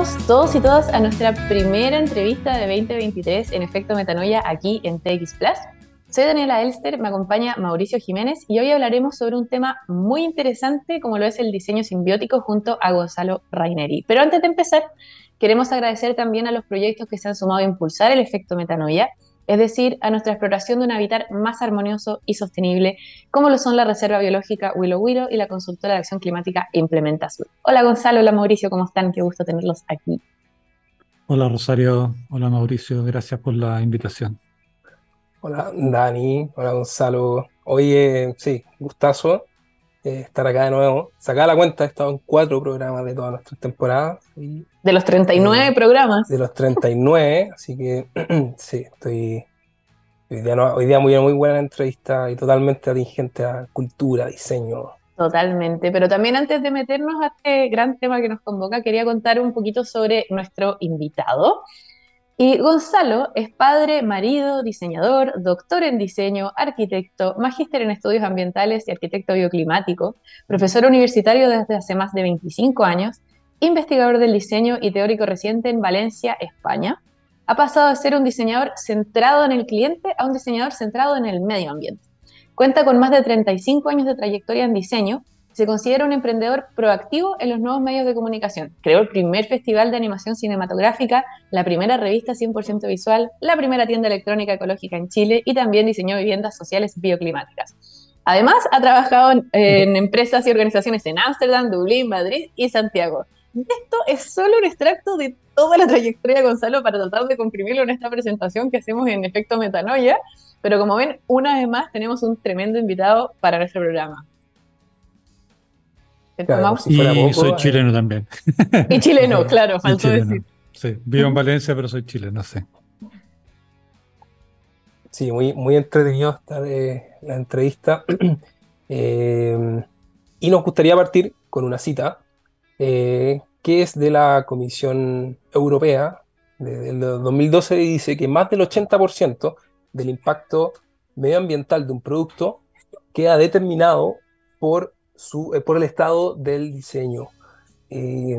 Bienvenidos todos y todas a nuestra primera entrevista de 2023 en Efecto Metanoia aquí en TX Plus. Soy Daniela Elster, me acompaña Mauricio Jiménez y hoy hablaremos sobre un tema muy interesante como lo es el diseño simbiótico junto a Gonzalo Raineri. Pero antes de empezar, queremos agradecer también a los proyectos que se han sumado a impulsar el efecto metanoia, es decir, a nuestra exploración de un hábitat más armonioso y sostenible, como lo son la Reserva Biológica Willow Willow y la consultora de acción climática Implementa Sur. Hola Gonzalo, hola Mauricio, ¿cómo están? Qué gusto tenerlos aquí. Hola Rosario, hola Mauricio, gracias por la invitación. Hola Dani, hola Gonzalo. Oye, sí, gustazo eh, estar acá de nuevo. Sacar la cuenta, he estado en cuatro programas de todas nuestras temporadas. de los 39 eh, programas. De los 39, así que sí, estoy. Hoy día, hoy día muy, muy buena entrevista y totalmente atingente a cultura, diseño. Totalmente, pero también antes de meternos a este gran tema que nos convoca, quería contar un poquito sobre nuestro invitado. Y Gonzalo es padre, marido, diseñador, doctor en diseño, arquitecto, magíster en estudios ambientales y arquitecto bioclimático, profesor universitario desde hace más de 25 años, investigador del diseño y teórico reciente en Valencia, España. Ha pasado de ser un diseñador centrado en el cliente a un diseñador centrado en el medio ambiente. Cuenta con más de 35 años de trayectoria en diseño se considera un emprendedor proactivo en los nuevos medios de comunicación. Creó el primer festival de animación cinematográfica, la primera revista 100% visual, la primera tienda electrónica ecológica en Chile y también diseñó viviendas sociales bioclimáticas. Además, ha trabajado en, empresas y organizaciones en Ámsterdam, Dublín, Madrid y Santiago. Esto es solo un extracto de toda la trayectoria de Gonzalo para tratar de comprimirlo en esta presentación que hacemos en Efecto Metanoia, pero como ven, una vez más tenemos un tremendo invitado para nuestro programa y soy chileno también. Y chileno, claro, faltó decir. Sí, vivo en Valencia, pero soy chileno, sí. Sí, muy, muy entretenido esta de la entrevista. Eh, y nos gustaría partir con una cita eh, que es de la Comisión Europea del 2012 y dice que más del 80% del impacto medioambiental de un producto queda determinado por eh, por el estado del diseño. Eh,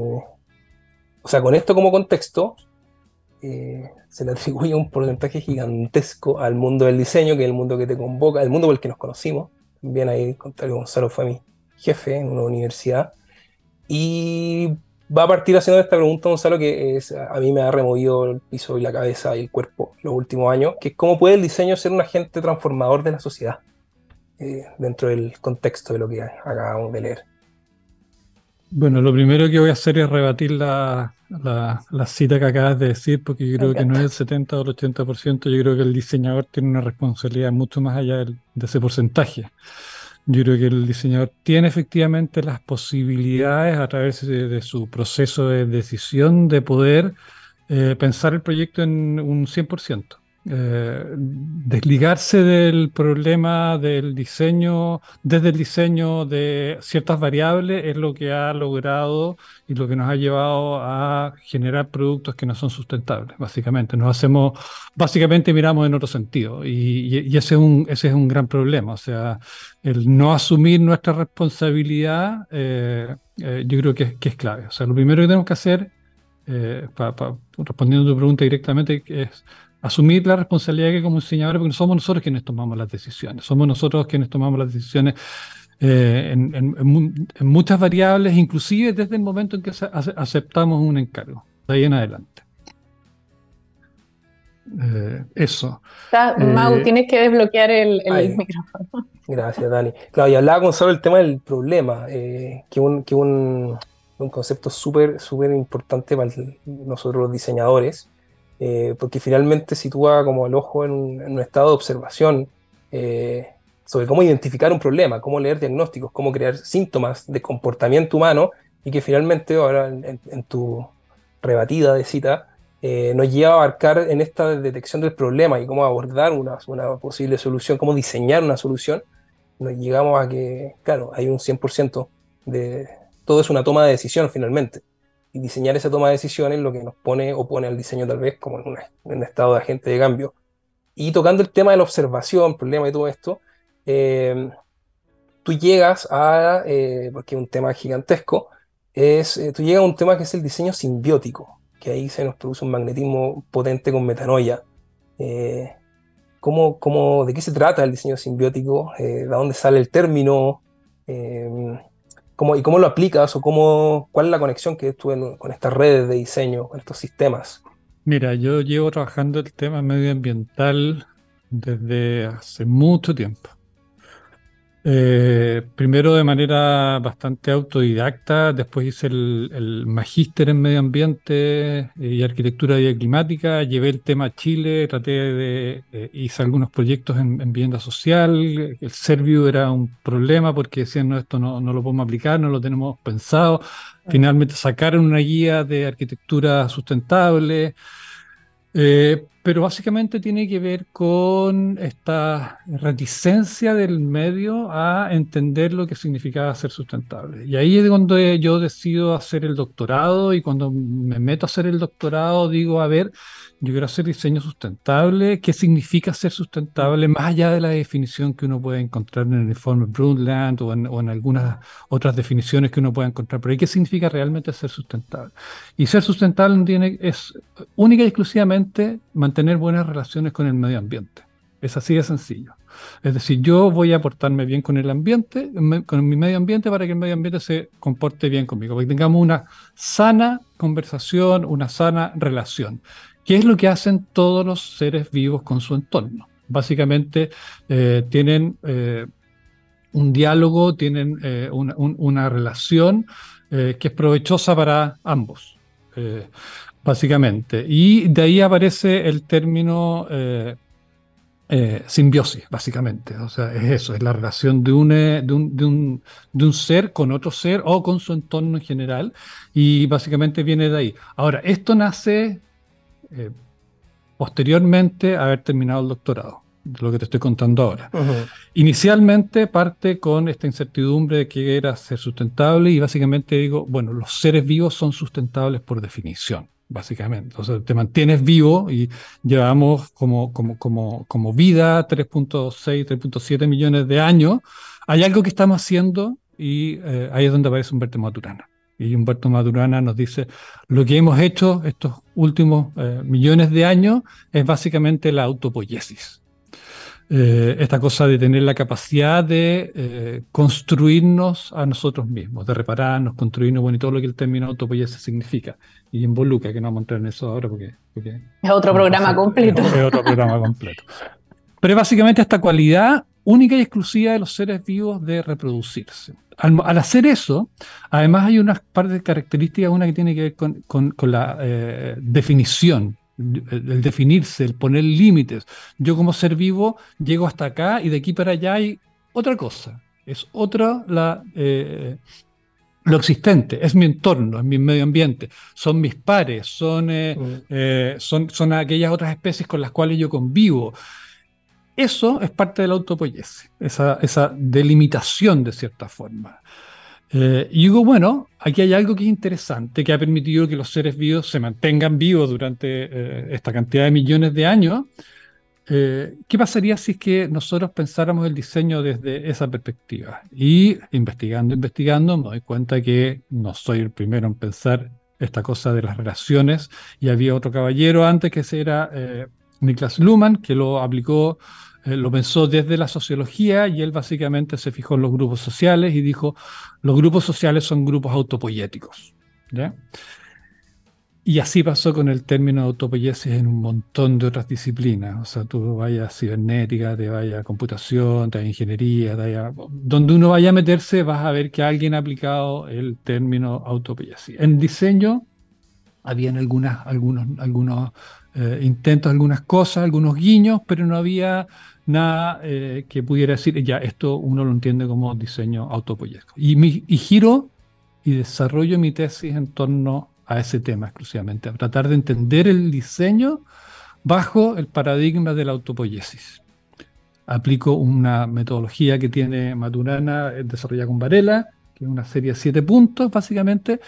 o sea, con esto como contexto, eh, se le atribuye un porcentaje gigantesco al mundo del diseño, que es el mundo que te convoca, el mundo por el que nos conocimos. También ahí, contrario, Gonzalo fue mi jefe en una universidad. Y va a partir haciendo esta pregunta, Gonzalo, que es, a mí me ha removido el piso y la cabeza y el cuerpo los últimos años, que es cómo puede el diseño ser un agente transformador de la sociedad. Eh, dentro del contexto de lo que acabamos de leer. Bueno, lo primero que voy a hacer es rebatir la, cita que acabas de decir, porque yo creo que no es el 70 o el 80%, yo creo que el diseñador tiene una responsabilidad mucho más allá de, ese porcentaje. Yo creo que el diseñador tiene efectivamente las posibilidades a través de, su proceso de decisión de poder eh, pensar el proyecto en un 100%. Eh, desligarse del problema del diseño, desde el diseño de ciertas variables, es lo que ha logrado y lo que nos ha llevado a generar productos que no son sustentables, básicamente. Nos hacemos, básicamente miramos en otro sentido y, ese, es un, ese es un gran problema. O sea, el no asumir nuestra responsabilidad, eh, eh, yo creo que, que, es clave. O sea, lo primero que tenemos que hacer, respondiendo a tu pregunta directamente, es asumir la responsabilidad que como diseñadores, porque somos nosotros quienes tomamos las decisiones, somos nosotros quienes tomamos las decisiones eh, en, muchas variables, inclusive desde el momento en que aceptamos un encargo, de ahí en adelante. Eh, eso. Mau, eh, tienes que desbloquear el, micrófono. Gracias, Dani. Claro, y hablaba con solo el tema del problema, que un, que un, un concepto súper, súper importante para nosotros los diseñadores, eh, porque finalmente sitúa como el ojo en un, estado de observación eh, sobre cómo identificar un problema, cómo leer diagnósticos, cómo crear síntomas de comportamiento humano y que finalmente ahora en, tu rebatida de cita eh, nos lleva a abarcar en esta detección del problema y cómo abordar una, una posible solución, cómo diseñar una solución, nos llegamos a que, claro, hay un 100% de... Todo es una toma de decisión finalmente y diseñar esa toma de decisiones lo que nos pone o pone al diseño tal vez como en, un estado de agente de cambio. Y tocando el tema de la observación, problema y todo esto, eh, tú llegas a, eh, porque es un tema gigantesco, es, eh, tú llegas a un tema que es el diseño simbiótico, que ahí se nos produce un magnetismo potente con metanoia. Eh, ¿cómo, cómo, de qué se trata el diseño simbiótico? Eh, ¿De dónde sale el término? ¿Cómo, ¿Y cómo lo aplicas? ¿O cómo, cuál es la conexión que tú con estas redes de diseño, con estos sistemas? Mira, yo llevo trabajando el tema medioambiental desde hace mucho tiempo. Eh, primero de manera bastante autodidacta, después hice el, magíster en medio ambiente y arquitectura climática, llevé el tema a Chile, traté de, eh, hice algunos proyectos en, vivienda social, el Servio era un problema porque decían, no, esto no, no lo podemos aplicar, no lo tenemos pensado, finalmente sacaron una guía de arquitectura sustentable, eh, pero básicamente tiene que ver con esta reticencia del medio a entender lo que significaba ser sustentable. Y ahí es cuando yo decido hacer el doctorado y cuando me meto a hacer el doctorado digo, a ver, yo quiero hacer diseño sustentable. ¿Qué significa ser sustentable? Más allá de la definición que uno puede encontrar en el informe Brundtland o en, algunas otras definiciones que uno puede encontrar ahí. ¿Qué significa realmente ser sustentable? Y ser sustentable tiene, es única y exclusivamente mantener buenas relaciones con el medio ambiente. Es así de sencillo. Es decir, yo voy a portarme bien con el ambiente, con mi medio ambiente, para que el medio ambiente se comporte bien conmigo, para que tengamos una sana conversación, una sana relación. ¿Qué es lo que hacen todos los seres vivos con su entorno? Básicamente eh, tienen eh, un diálogo, tienen eh, una, relación que es provechosa para ambos, básicamente. Y de ahí aparece el término simbiosis, básicamente. O sea, es eso, es la relación de un, de, un, de un ser con otro ser o con su entorno en general. Y básicamente viene de ahí. Ahora, esto nace eh, posteriormente a haber terminado el doctorado, lo que te estoy contando ahora. Inicialmente parte con esta incertidumbre de que era ser sustentable y básicamente digo, bueno, los seres vivos son sustentables por definición, básicamente. O sea, te mantienes vivo y llevamos como, como, como, como vida 3.6, 3.7 millones de años. Hay algo que estamos haciendo y eh, ahí es donde aparece Humberto Maturana. Y Humberto Madurana nos dice, lo que hemos hecho estos últimos eh, millones de años es básicamente la autopoiesis. Eh, esta cosa de tener la capacidad de eh, construirnos a nosotros mismos, de repararnos, construirnos, bueno, y todo lo que el término autopoiesis significa. Y involucra, que no vamos a entrar en eso ahora porque... es otro programa completo. Es, otro programa completo. Pero básicamente esta cualidad única y exclusiva de los seres vivos de reproducirse al, hacer eso, además hay una parte de características, una que tiene que ver con, la eh, definición, el definirse, el poner límites. Yo como ser vivo llego hasta acá y de aquí para allá hay otra cosa. Es otra la, eh, lo existente, es mi entorno, es mi medio ambiente, son mis pares, son, eh, son, son aquellas otras especies con las cuales yo convivo. Eso es parte de la autopoiesis, esa, esa delimitación de cierta forma. Eh, y digo, bueno, aquí hay algo que es interesante, que ha permitido que los seres vivos se mantengan vivos durante eh, esta cantidad de millones de años. Eh, ¿Qué pasaría si es que nosotros pensáramos el diseño desde esa perspectiva? Y investigando, investigando, me doy cuenta que no soy el primero en pensar esta cosa de las relaciones. Y había otro caballero antes que era Niklas Luhmann, que lo aplicó eh, lo pensó desde la sociología y él básicamente se fijó en los grupos sociales y dijo, los grupos sociales son grupos autopoyéticos. Y así pasó con el término autopoiesis en un montón de otras disciplinas. O sea, tú vayas a cibernética, te vayas a computación, te vayas a ingeniería, te donde uno vaya a meterse vas a ver que alguien ha aplicado el término autopoiesis. En diseño habían algunas, algunos, algunos eh, intentos, algunas cosas, algunos guiños, pero no había nada eh, que pudiera decir, ya, esto uno lo entiende como diseño autopoyesco. Y, y giro y desarrollo mi tesis en torno a ese tema exclusivamente, a tratar de entender el diseño bajo el paradigma de la autopoiesis. Aplico una metodología que tiene Maturana eh, desarrollada con Varela, que es una serie de siete puntos, básicamente,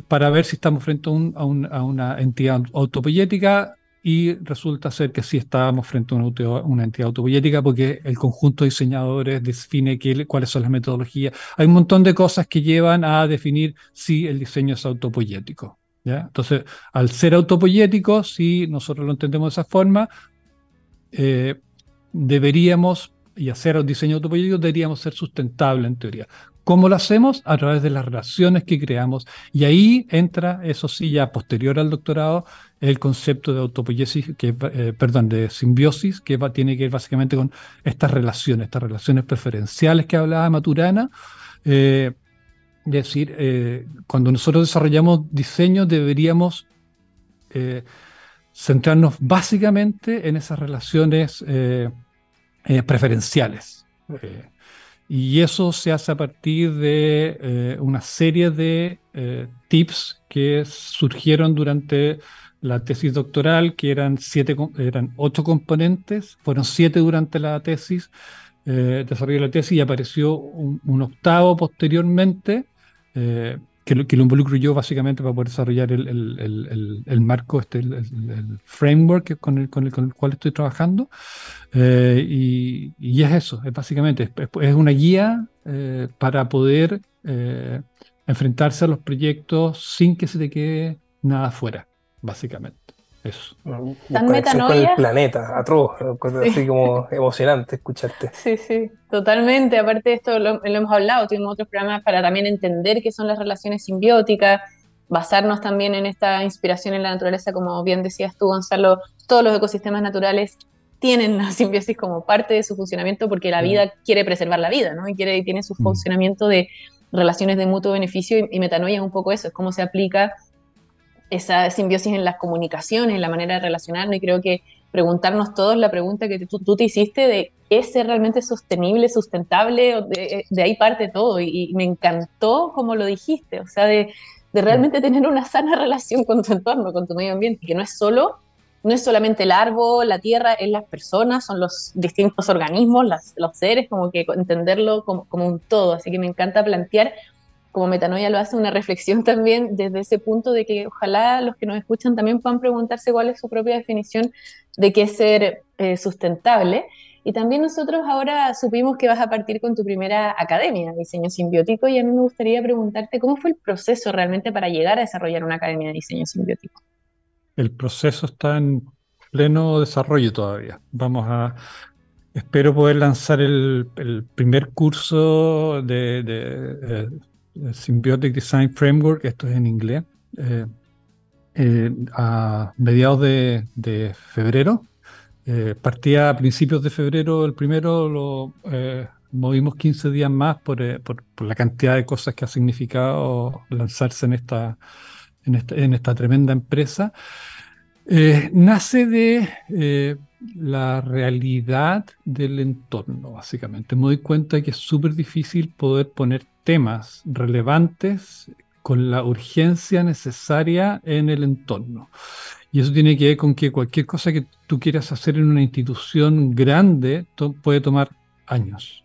para ver si estamos frente a, una entidad autopoyética y resulta ser que sí estábamos frente a una, entidad autopoyética porque el conjunto de diseñadores define cuáles son las metodologías. Hay un montón de cosas que llevan a definir si el diseño es autopoyético. ¿ya? Entonces, al ser autopoyético, si nosotros lo entendemos de esa forma, eh, deberíamos, y hacer un diseño autopoyético, deberíamos ser sustentable en teoría. ¿Cómo lo hacemos? A través de las relaciones que creamos. Y ahí entra, eso sí, ya posterior al doctorado, el concepto de autopoiesis, que, eh, perdón, de simbiosis, que tiene que ver básicamente con estas relaciones, estas relaciones preferenciales que hablaba Maturana. Eh, es decir, eh, cuando nosotros desarrollamos diseño deberíamos centrarnos básicamente en esas relaciones preferenciales. Y eso se hace a partir de eh, una serie de eh, tips que surgieron durante la tesis doctoral, que eran, siete, eran ocho componentes, fueron siete durante la tesis, eh, desarrollo de la tesis y apareció un, octavo posteriormente, eh, que lo, que lo involucro yo básicamente para poder desarrollar el, el, el, marco, este, el, framework con el, con, con el cual estoy trabajando. Eh, y, y, es eso, es básicamente, es, una guía eh, para poder eh, enfrentarse a los proyectos sin que se te quede nada fuera, básicamente. Eso. Tan metanoia. con el planeta, atroz, así como emocionante escucharte. Sí, sí, totalmente. Aparte de esto, lo, hemos hablado, tuvimos otros programas para también entender qué son las relaciones simbióticas, basarnos también en esta inspiración en la naturaleza, como bien decías tú, Gonzalo, todos los ecosistemas naturales tienen la simbiosis como parte de su funcionamiento porque la vida quiere preservar la vida, ¿no? Y, quiere, tiene su funcionamiento de relaciones de mutuo beneficio y, y metanoia es un poco eso, es cómo se aplica esa simbiosis en las comunicaciones, en la manera de relacionarnos, y creo que preguntarnos todos la pregunta que tú, te hiciste de ¿es ser realmente sostenible, sustentable? De, de ahí parte todo, y, me encantó como lo dijiste, o sea, de, de, realmente tener una sana relación con tu entorno, con tu medio ambiente, que no es solo, no es solamente el árbol, la tierra, es las personas, son los distintos organismos, los seres, como que entenderlo como, como un todo, así que me encanta plantear como Metanoia lo hace, una reflexión también desde ese punto de que ojalá los que nos escuchan también puedan preguntarse cuál es su propia definición de qué es ser eh, sustentable. Y también nosotros ahora supimos que vas a partir con tu primera academia, de diseño simbiótico, y a mí me gustaría preguntarte cómo fue el proceso realmente para llegar a desarrollar una academia de diseño simbiótico. El proceso está en pleno desarrollo todavía. Vamos a, espero poder lanzar el, primer curso de, eh, Symbiotic Design Framework, esto es en inglés, eh, eh, a mediados de, febrero. Eh, partía a principios de febrero, el primero lo movimos 15 días más por, la cantidad de cosas que ha significado lanzarse en esta, en esta, tremenda empresa. nace de la realidad del entorno, básicamente. Me doy cuenta que es súper difícil poder poner temas relevantes con la urgencia necesaria en el entorno. Y eso tiene que ver con que cualquier cosa que tú quieras hacer en una institución grande puede tomar años.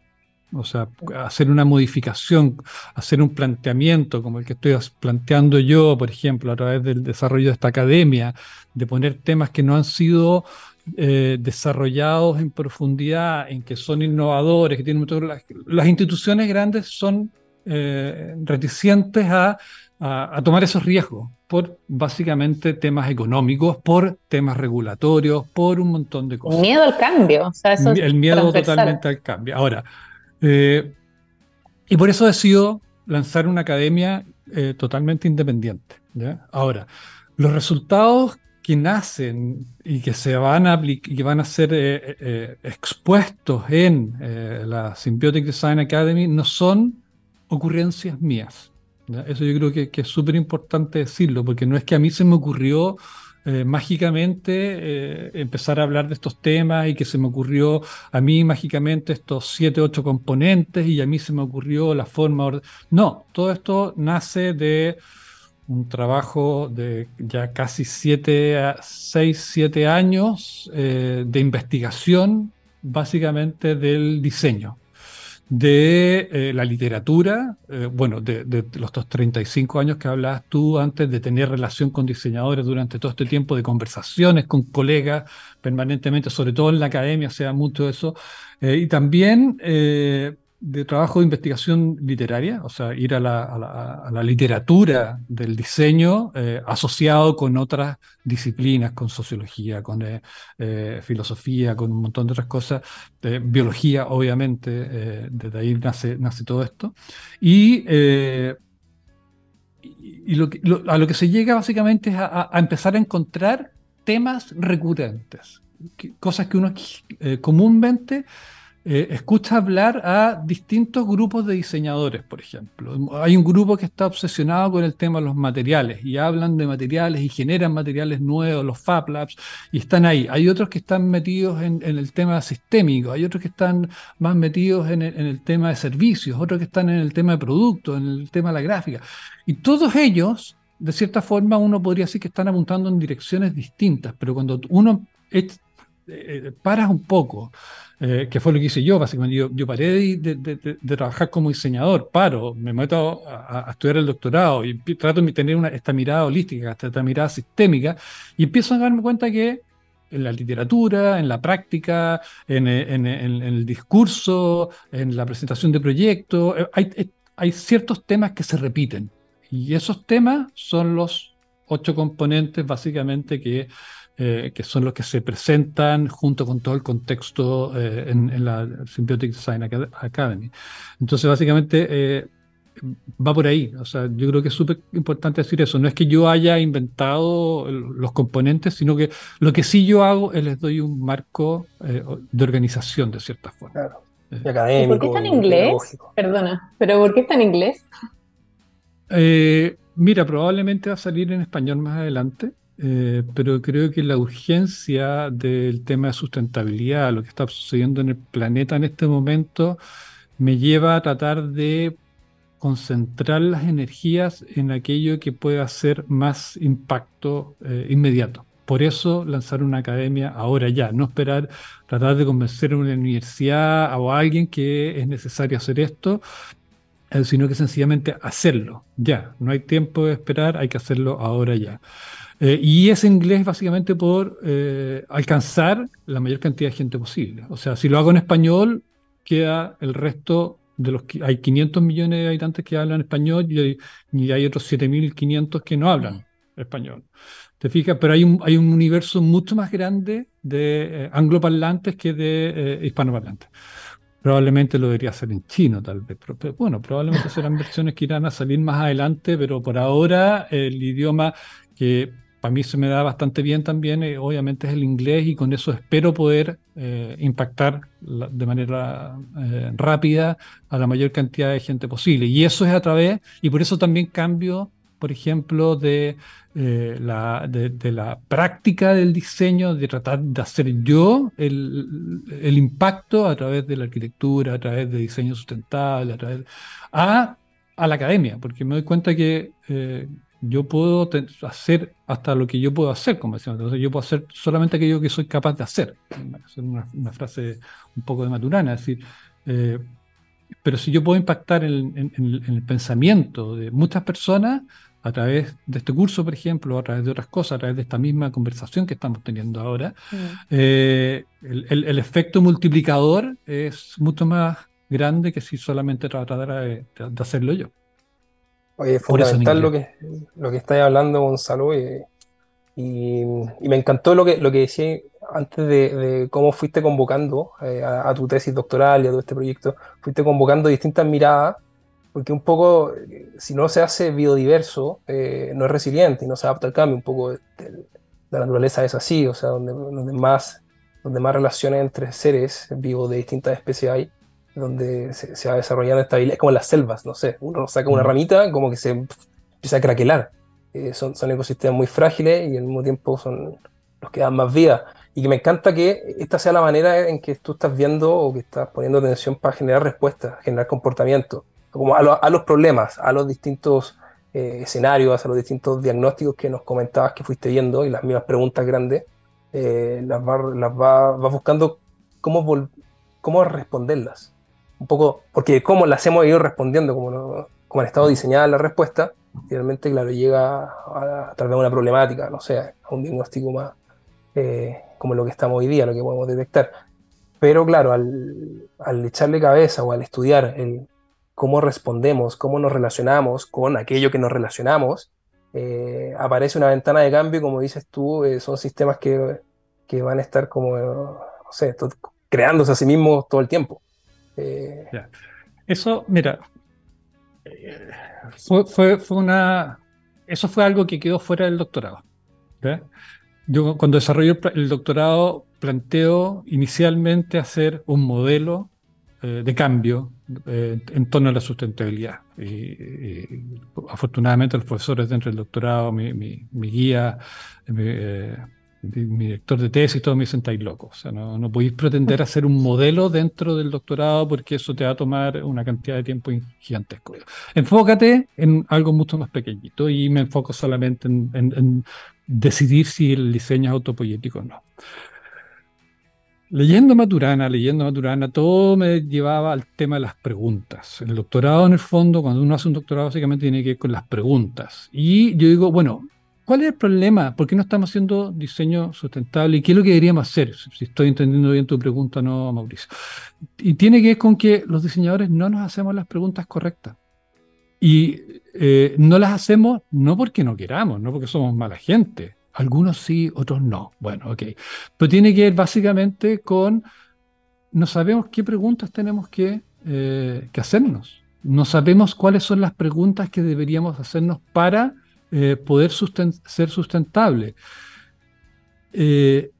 O sea, hacer una modificación, hacer un planteamiento como el que estoy planteando yo, por ejemplo, a través del desarrollo de esta academia, de poner temas que no han sido eh, desarrollados en profundidad, en que son innovadores, que tienen las, las instituciones grandes son eh, reticentes a, tomar esos riesgos por básicamente temas económicos, por temas regulatorios, por un montón de cosas. Miedo al cambio. el miedo totalmente al cambio. Ahora, eh, y por eso decido lanzar una academia totalmente independiente. Ahora, los resultados que nacen y que se van a que van a ser eh, eh, expuestos en eh, la Symbiotic Design Academy no son ocurrencias mías. Eso yo creo que, es súper importante decirlo, porque no es que a mí se me ocurrió mágicamente empezar a hablar de estos temas y que se me ocurrió a mí mágicamente estos siete, ocho componentes y a mí se me ocurrió la forma... No, todo esto nace de un trabajo de ya casi 6, 7 años eh, de investigación básicamente del diseño. De eh, la literatura, eh, bueno, de, los 35 años que hablabas tú antes de tener relación con diseñadores durante todo este tiempo, de conversaciones con colegas permanentemente, sobre todo en la academia, sea mucho eso, eh, y también de trabajo de investigación literaria, o sea, ir a la, literatura del diseño eh, asociado con otras disciplinas, con sociología, con eh, eh, filosofía, con un montón de otras cosas, biología, obviamente, desde ahí nace, nace todo esto. Y, a lo que se llega básicamente es a, a empezar a encontrar temas recurrentes, cosas que uno comúnmente eh, escucha hablar a distintos grupos de diseñadores, por ejemplo. Hay un grupo que está obsesionado con el tema de los materiales y hablan de materiales y generan materiales nuevos, los Fab Labs, y están ahí. Hay otros que están metidos en, el tema sistémico, hay otros que están más metidos en el, tema de servicios, otros que están en el tema de productos, en el tema de la gráfica. Y todos ellos de cierta forma uno podría decir que están apuntando en direcciones distintas, pero cuando uno eh, paras un poco, eh, que fue lo que hice yo, básicamente. Yo, paré de, trabajar como diseñador, paro, me meto a, estudiar el doctorado y trato de tener una, esta mirada holística, esta, mirada sistémica, y empiezo a darme cuenta que en la literatura, en la práctica, en, el discurso, en la presentación de proyectos, eh, hay, hay ciertos temas que se repiten. Y esos temas son los ocho componentes básicamente que eh, que son los que se presentan junto con todo el contexto eh, en, la Symbiotic Design Academy. Entonces, básicamente, eh, va por ahí. O sea, yo creo que es súper importante decir eso. No es que yo haya inventado los componentes, sino que lo que sí yo hago es les doy un marco de organización, de cierta forma. Claro. académico, ¿Por qué está en inglés? Perdona, pero ¿por qué está en inglés? mira, probablemente va a salir en español más adelante. Eh, pero creo que la urgencia del tema de sustentabilidad, lo que está sucediendo en el planeta en este momento, me lleva a tratar de concentrar las energías en aquello que pueda hacer más impacto eh, inmediato. Por eso lanzar una academia ahora ya, no esperar tratar de convencer a una universidad o a alguien que es necesario hacer esto, eh, sino que sencillamente hacerlo ya. No hay tiempo de esperar, hay que hacerlo ahora ya. Eh, y ese inglés básicamente por eh, alcanzar la mayor cantidad de gente posible. O sea, si lo hago en español, queda el resto de los que hay 500 millones de habitantes que hablan español y hay, y hay otros 7.500 que no hablan español. ¿Te fijas? Pero hay un, hay un universo mucho más grande de eh, angloparlantes que de hispanoparlantes. Probablemente lo debería hacer en chino, tal vez. Pero, bueno, probablemente serán versiones que irán a salir más adelante, pero por ahora el idioma que para mí se me da bastante bien también, eh, obviamente es el inglés y con eso espero poder eh, impactar de manera eh, rápida a la mayor cantidad de gente posible. Y eso es a través, y por eso también cambio, por ejemplo, de, la, práctica del diseño, de tratar de hacer yo el, impacto a través de la arquitectura, a través de diseño sustentable, a través a la academia, porque me doy cuenta que yo puedo hacer hasta lo que yo puedo hacer, como decíamos. Entonces, yo puedo hacer solamente aquello que soy capaz de hacer. Es una, frase un poco de Maturana, es decir, eh, pero si yo puedo impactar en, el pensamiento de muchas personas a través de este curso, por ejemplo, a través de otras cosas, a través de esta misma conversación que estamos teniendo ahora, mm. eh, el, efecto multiplicador es mucho más grande que si solamente tratara de hacerlo yo. Oye, es fundamental lo que, lo que estáis hablando, Gonzalo, y, y, me encantó lo que, lo que decía antes de, cómo fuiste convocando eh, a, tu tesis doctoral y a todo este proyecto, fuiste convocando distintas miradas, porque un poco, si no se hace biodiverso, eh, no es resiliente y no se adapta al cambio, un poco de, la naturaleza es así, o sea, donde, donde, más, donde más relaciones entre seres vivos de distintas especies hay, donde se, va desarrollando estabilidad, es como en las selvas, no sé, uno saca una ramita, como que se empieza a craquelar. Eh, son, son ecosistemas muy frágiles y al mismo tiempo son los que dan más vida. Y que me encanta que esta sea la manera en que tú estás viendo o que estás poniendo atención para generar respuestas, generar comportamiento, como a, los problemas, a los distintos eh, escenarios, a los distintos diagnósticos que nos comentabas que fuiste viendo y las mismas preguntas grandes, eh, las vas va, va buscando cómo, cómo responderlas. Un poco, porque cómo las hemos ido respondiendo, como, como han estado diseñadas las respuestas, finalmente, claro, llega a, través de una problemática, no sé, a un diagnóstico más eh, como lo que estamos hoy día, lo que podemos detectar. Pero claro, al, al echarle cabeza o al estudiar el cómo respondemos, cómo nos relacionamos con aquello que nos relacionamos, eh, aparece una ventana de cambio y como dices tú, eh, son sistemas que, que, van a estar como, no sé, creándose a sí mismos todo el tiempo. Eso, mira, fue, fue, una. Eso fue algo que quedó fuera del doctorado. Yo, cuando desarrollé el doctorado, planteo inicialmente hacer un modelo eh, de cambio eh, en torno a la sustentabilidad. Y, afortunadamente, los profesores dentro del doctorado, mi, mi, guía, eh, mi director de tesis, todo me dicen, estáis locos. O sea, no, no podéis pretender hacer un modelo dentro del doctorado porque eso te va a tomar una cantidad de tiempo gigantesco. Enfócate en algo mucho más pequeñito y me enfoco solamente en, decidir si el diseño es autopoyético o no. Leyendo Maturana, leyendo Maturana, todo me llevaba al tema de las preguntas. El doctorado, en el fondo, cuando uno hace un doctorado, básicamente tiene que ir con las preguntas. Y yo digo, bueno, ¿Cuál es el problema? ¿Por qué no estamos haciendo diseño sustentable? ¿Y qué es lo que deberíamos hacer? Si estoy entendiendo bien tu pregunta, no, Mauricio. Y tiene que ver con que los diseñadores no nos hacemos las preguntas correctas. Y eh, no las hacemos no porque no queramos, no porque somos mala gente. Algunos sí, otros no. Bueno, ok. Pero tiene que ver básicamente con, no sabemos qué preguntas tenemos que, eh, que hacernos. No sabemos cuáles son las preguntas que deberíamos hacernos para eh, poder ser sustentable. Eh,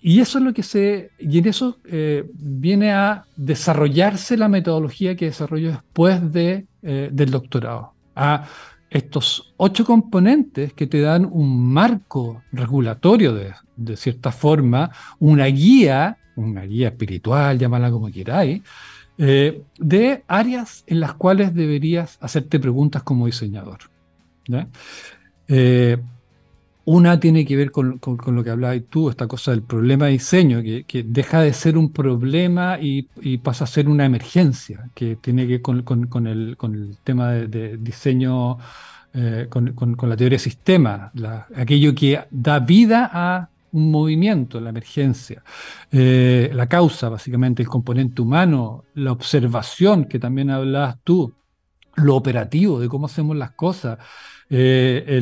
y eso es lo que se. Y en eso eh, viene a desarrollarse la metodología que desarrolló después de, del doctorado. A estos ocho componentes que te dan un marco regulatorio de, de cierta forma, una guía, una guía espiritual, llámala como queráis, de áreas en las cuales deberías hacerte preguntas como diseñador. Eh, una tiene que ver con, lo que hablabas tú, esta cosa del problema de diseño, que, deja de ser un problema y, pasa a ser una emergencia, que tiene que ver con, el, tema de, diseño, eh, con, la teoría de sistema, aquello que da vida a un movimiento, la emergencia, eh, la causa, básicamente el componente humano, la observación, que también hablabas tú, lo operativo, de cómo hacemos las cosas, eh,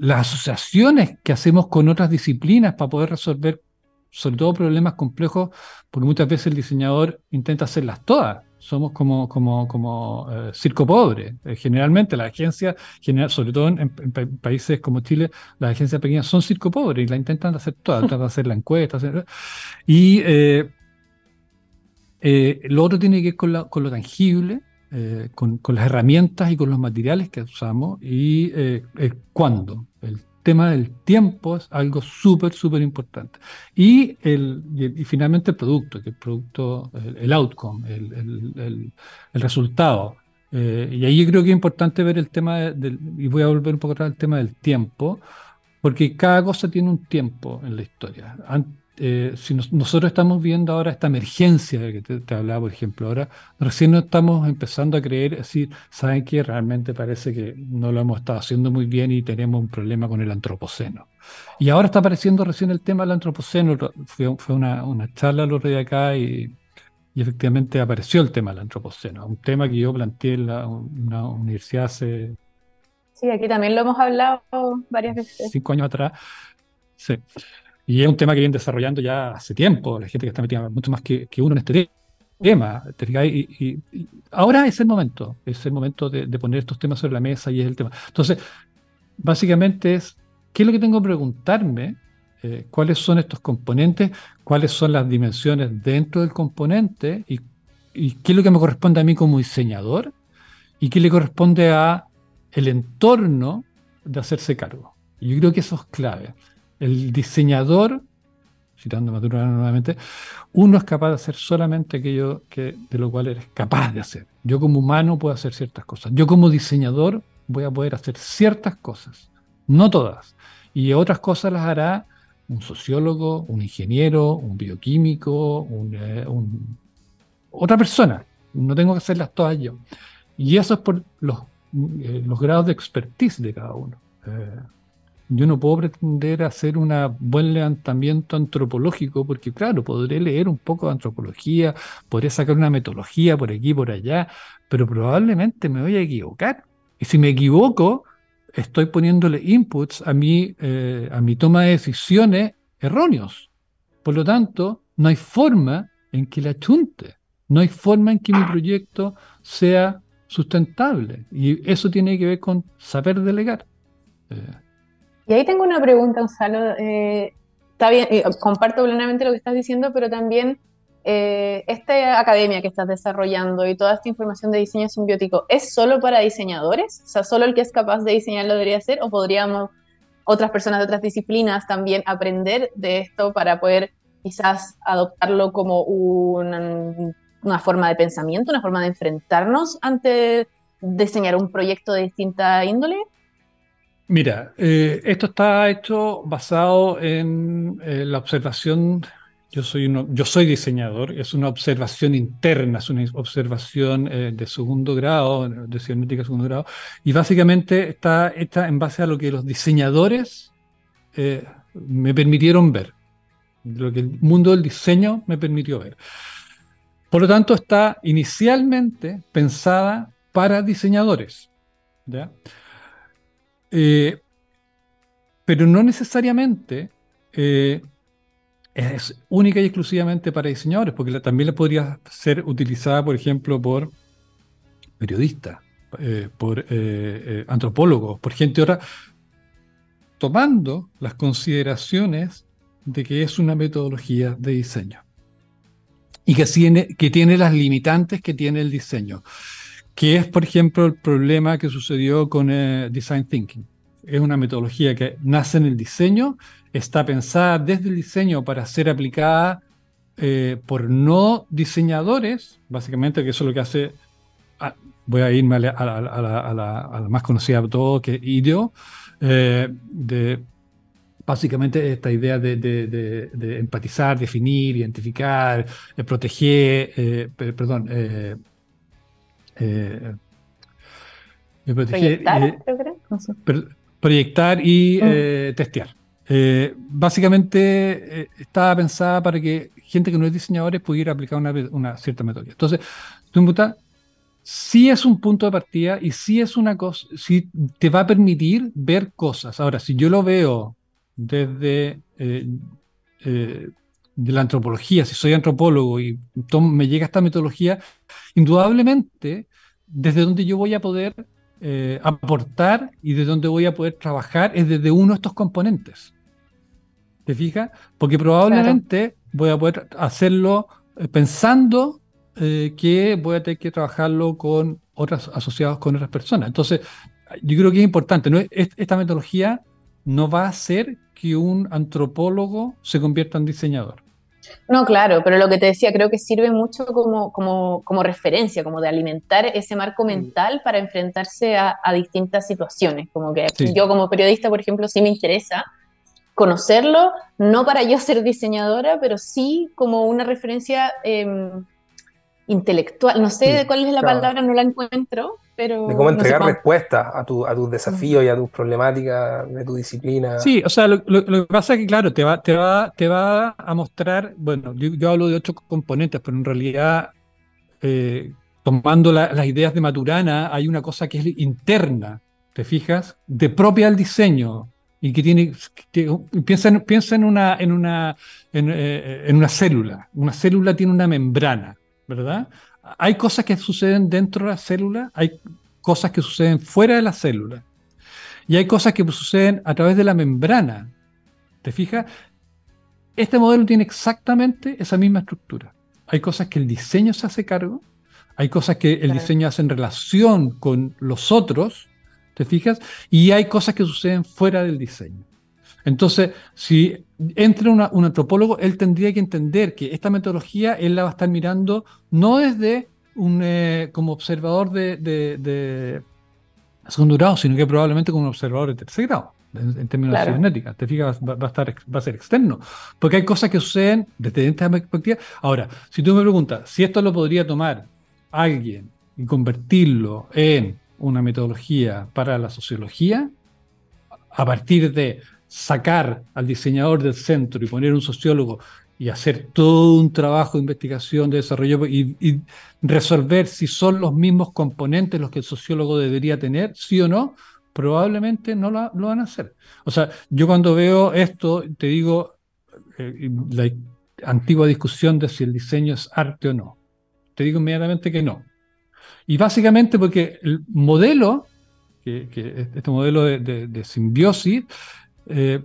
las asociaciones que hacemos con otras disciplinas para poder resolver sobre todo problemas complejos, porque muchas veces el diseñador intenta hacerlas todas. Somos como, como, como eh, circo pobre. Eh, generalmente las agencias, general, sobre todo en, países como Chile, las agencias pequeñas son circo pobre y la intentan hacer todas, tratan de hacer la encuesta. y lo otro tiene que ver con lo tangible, eh, con, las herramientas y con los materiales que usamos y eh, cuándo. El tema del tiempo es algo súper, súper importante. Y, el, y, finalmente el producto, que el producto, el, outcome, el, resultado. Eh, y ahí yo creo que es importante ver el tema del, y voy a volver un poco atrás al tema del tiempo, porque cada cosa tiene un tiempo en la historia. Eh, si nosotros estamos viendo ahora esta emergencia de que te, hablaba, por ejemplo, ahora recién no estamos empezando a creer, decir, saben que realmente parece que no lo hemos estado haciendo muy bien y tenemos un problema con el antropoceno. Y ahora está apareciendo recién el tema del antropoceno, fue, fue una, una, charla lo de acá y, y, efectivamente apareció el tema del antropoceno, un tema que yo planteé en la, una universidad hace... Sí, aquí también lo hemos hablado varias veces. Cinco años atrás. Sí. Y es un tema que viene desarrollando ya hace tiempo, la gente que está metida mucho más que, uno en este tema. Y, ahora es el momento, es el momento de, poner estos temas sobre la mesa y es el tema. Entonces, básicamente es, ¿qué es lo que tengo que preguntarme? Eh, ¿Cuáles son estos componentes? ¿Cuáles son las dimensiones dentro del componente? Y, y qué es lo que me corresponde a mí como diseñador? ¿Y qué le corresponde a el entorno de hacerse cargo? Yo creo que eso es clave el diseñador, citando a Maturana nuevamente, uno es capaz de hacer solamente aquello que, de lo cual eres capaz de hacer. Yo como humano puedo hacer ciertas cosas. Yo como diseñador voy a poder hacer ciertas cosas, no todas. Y otras cosas las hará un sociólogo, un ingeniero, un bioquímico, un, eh, otra persona, no tengo que hacerlas todas yo. Y eso es por los, eh, grados de expertise de cada uno. Eh, yo no puedo pretender hacer un buen levantamiento antropológico porque, claro, podré leer un poco de antropología, podré sacar una metodología por aquí, por allá, pero probablemente me voy a equivocar. Y si me equivoco, estoy poniéndole inputs a mi, eh, a mi toma de decisiones erróneos. Por lo tanto, no hay forma en que la chunte, no hay forma en que mi proyecto sea sustentable. Y eso tiene que ver con saber delegar. Eh, y ahí tengo una pregunta, Gonzalo. Eh, está bien, comparto plenamente lo que estás diciendo, pero también eh, esta academia que estás desarrollando y toda esta información de diseño simbiótico, ¿es solo para diseñadores? O sea, ¿solo el que es capaz de diseñar lo debería hacer? ¿O podríamos otras personas de otras disciplinas también aprender de esto para poder quizás adoptarlo como una, forma de pensamiento, una forma de enfrentarnos ante diseñar un proyecto de distinta índole? Mira, eh, esto está hecho basado en eh, la observación yo soy, yo soy diseñador, es una observación interna, es una observación eh, de segundo grado, de cibernética de segundo grado, y básicamente está hecha en base a lo que los diseñadores eh, me permitieron ver, lo que el mundo del diseño me permitió ver. Por lo tanto, está inicialmente pensada para diseñadores. Eh, pero no necesariamente es única y exclusivamente para diseñadores, porque también la podría ser utilizada, por ejemplo, por periodistas, eh, por eh, eh, antropólogos, por gente otra, tomando las consideraciones de que es una metodología de diseño y que tiene las limitantes que tiene el diseño, que es, por ejemplo, el problema que sucedió con Design Thinking. Es una metodología que nace en el diseño está pensada desde el diseño para ser aplicada eh, por no diseñadores, básicamente, que eso es lo que hace, ah, voy a irme a la, más conocida de todo, que es IDEO, eh, de básicamente esta idea de, empatizar, definir, identificar, eh, proyectar, proyectar y mm. testear. Eh, básicamente eh, estaba pensada para que gente que no es diseñadores pudiera aplicar una, cierta metodología. Entonces, Tumbuta sí es un punto de partida y sí es una cosa, sí te va a permitir ver cosas. Ahora, si yo lo veo desde eh, de la antropología, si soy antropólogo y me llega esta metodología, indudablemente desde donde yo voy a poder aportar y desde donde voy a poder trabajar es desde uno de estos componentes. ¿Te fijas? Porque probablemente voy a poder hacerlo eh, pensando eh, que voy a tener que trabajarlo con otras asociados con otras personas. Entonces, yo creo que es importante. ¿no? Esta metodología no va a hacer que un antropólogo se convierta en diseñador. No, claro, pero lo que te decía, creo que sirve mucho como, como, como referencia, como de alimentar ese marco mental para enfrentarse a, distintas situaciones. Como que yo como periodista, por ejemplo, sí me interesa conocerlo, no para yo ser diseñadora, pero sí como una referencia em, intelectual. No sé cuál es la palabra, no la encuentro, pero... De cómo entregar respuestas a, tu, a tus desafíos y a tus problemáticas de tu disciplina. Sí, o sea, lo, que pasa es que, claro, te va, te va, te va a mostrar, bueno, yo, hablo de ocho componentes, pero en realidad... Eh, tomando las ideas de Maturana, hay una cosa que es interna, ¿te fijas? De propia al diseño, y que tiene, piensa, en, piensa en, una, en, una, eh, en, una célula. Una célula tiene una membrana, ¿verdad? Hay cosas que suceden dentro de la célula, hay cosas que suceden fuera de la célula. Y hay cosas que suceden a través de la membrana. ¿Te fijas? Este modelo tiene exactamente esa misma estructura. Hay cosas que el diseño se hace cargo, hay cosas que el diseño hace en relación con los otros, ¿Te fijas? Y hay cosas que suceden fuera del diseño. Entonces, si entra un antropólogo, él tendría que entender que esta metodología él la va a estar mirando no desde un eh, como observador de, segundo grado, sino que probablemente como un observador de tercer grado. en, términos de cibernética. Te fijas, va, a estar, va a ser externo. Porque hay cosas que suceden desde esta perspectiva. Ahora, si tú me preguntas si esto lo podría tomar alguien y convertirlo en una metodología para la sociología, a partir de sacar al diseñador del centro y poner un sociólogo y hacer todo un trabajo de investigación, de desarrollo y, resolver si son los mismos componentes los que el sociólogo debería tener, sí o no, probablemente no lo, van a hacer. O sea, yo cuando veo esto, te digo, eh, la antigua discusión de si el diseño es arte o no. Te digo inmediatamente que no. Y básicamente porque el modelo, que, este modelo de, simbiosis, eh,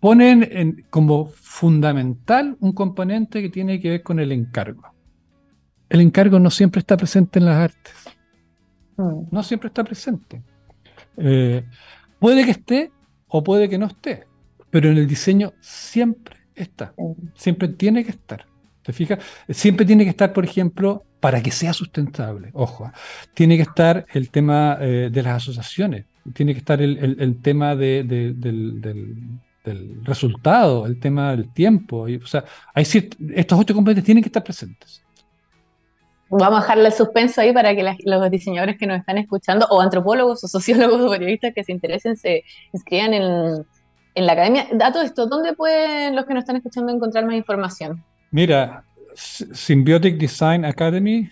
ponen en, como fundamental un componente que tiene que ver con el encargo. El encargo no siempre está presente en las artes. Mm. No siempre está presente. Eh, puede que esté o puede que no esté, pero en el diseño siempre está. Siempre tiene que estar. ¿Te fijas? Siempre tiene que estar, por ejemplo, para que sea sustentable. Ojo, ¿eh? tiene que estar el tema eh, de las asociaciones, tiene que estar el, tema del, del resultado, el tema del tiempo. Y, o sea, hay estos ocho componentes tienen que estar presentes. Vamos a dejarle el suspenso ahí para que los diseñadores que nos están escuchando, o antropólogos, o sociólogos, o periodistas que se interesen, se inscriban en, en la academia. Dato esto, ¿dónde pueden los que nos están escuchando encontrar más información? Mira, Symbiotic Design Academy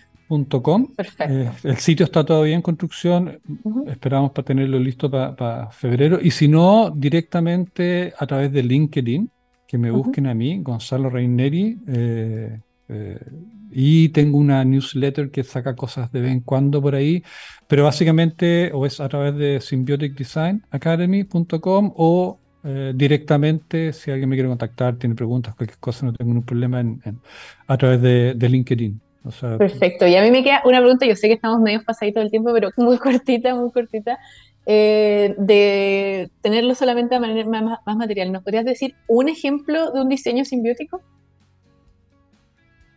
eh, el sitio está todavía en construcción, esperamos para tenerlo listo para febrero. Y si no, directamente a través de LinkedIn, que me busquen a mí, Gonzalo Reineri. Eh, eh, y tengo una newsletter que saca cosas de vez en cuando por ahí, pero básicamente o es a través de symbioticdesignacademy.com o directamente, si alguien me quiere contactar, tiene preguntas, cualquier cosa, no tengo ningún problema a través de LinkedIn. Perfecto. Y a mí me queda una pregunta, yo sé que estamos medio pasaditos del tiempo, pero muy cortita, muy cortita, eh, de tenerlo solamente de manera más, material. ¿Nos podrías decir un ejemplo de un diseño simbiótico?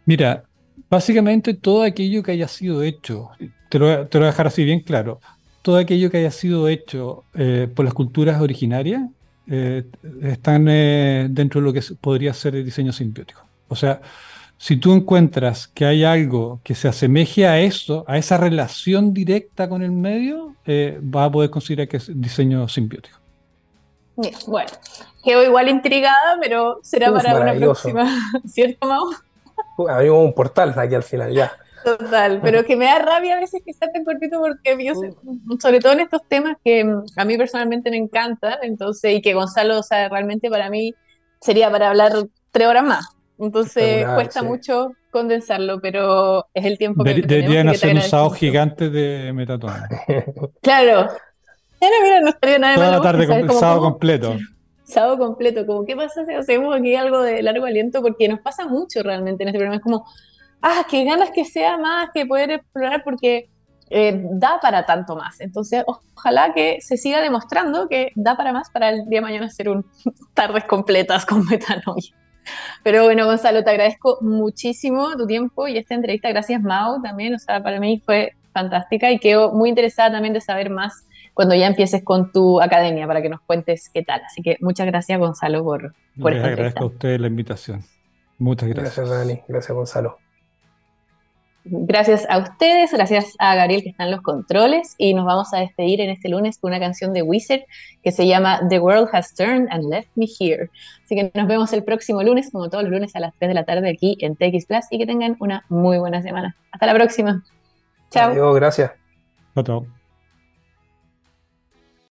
Mira, básicamente todo aquello que haya sido hecho, te lo, voy a dejar así bien claro, todo aquello que haya sido hecho eh, por las culturas originarias eh, están dentro de lo que podría ser el diseño simbiótico. O sea, si tú encuentras que hay algo que se asemeje a eso, a esa relación directa con el medio, eh, vas a poder considerar que es diseño simbiótico. bueno, quedo igual intrigada, pero será para una próxima, ¿cierto, Mau? Abrimos un portal aquí al final, ya. Total, pero que me da rabia a veces que sea tan cortito porque yo sobre todo en estos temas que a mí personalmente me encantan, entonces, y que Gonzalo, o sea, realmente para mí sería para hablar tres horas más. Entonces cuesta mucho condensarlo, pero es el tiempo que Deberían hacer un SAO gigante de metatona. claro. mira, no estaría nada Toda la tarde con SAO completo. SAO completo, como qué pasa si hacemos aquí algo de largo aliento, porque nos pasa mucho realmente en este programa. Es como, ah, qué ganas que sea más, que poder explorar, porque eh, da para tanto más. Entonces, ojalá que se siga demostrando que da para más para el día de mañana hacer un tardes completas con metanoia. Pero bueno, Gonzalo, te agradezco muchísimo tu tiempo y esta entrevista. Gracias, Mau, también. O sea, para mí fue fantástica y quedo muy interesada también de saber más cuando ya empieces con tu academia para que nos cuentes qué tal. Así que muchas gracias, Gonzalo, por, por Les agradezco a ustedes la invitación. Muchas gracias. Gracias, Dani. Gracias, Gonzalo. Gracias a ustedes, gracias a Gabriel que está en los controles y nos vamos a despedir en este lunes con una canción de Wizard que se llama The World Has Turned and Left Me Here. Así que nos vemos el próximo lunes, como todos los lunes a las 3 de la tarde aquí en TX Plus y que tengan una muy buena semana. Hasta la próxima. Chao. Adiós, gracias. Chao, chao.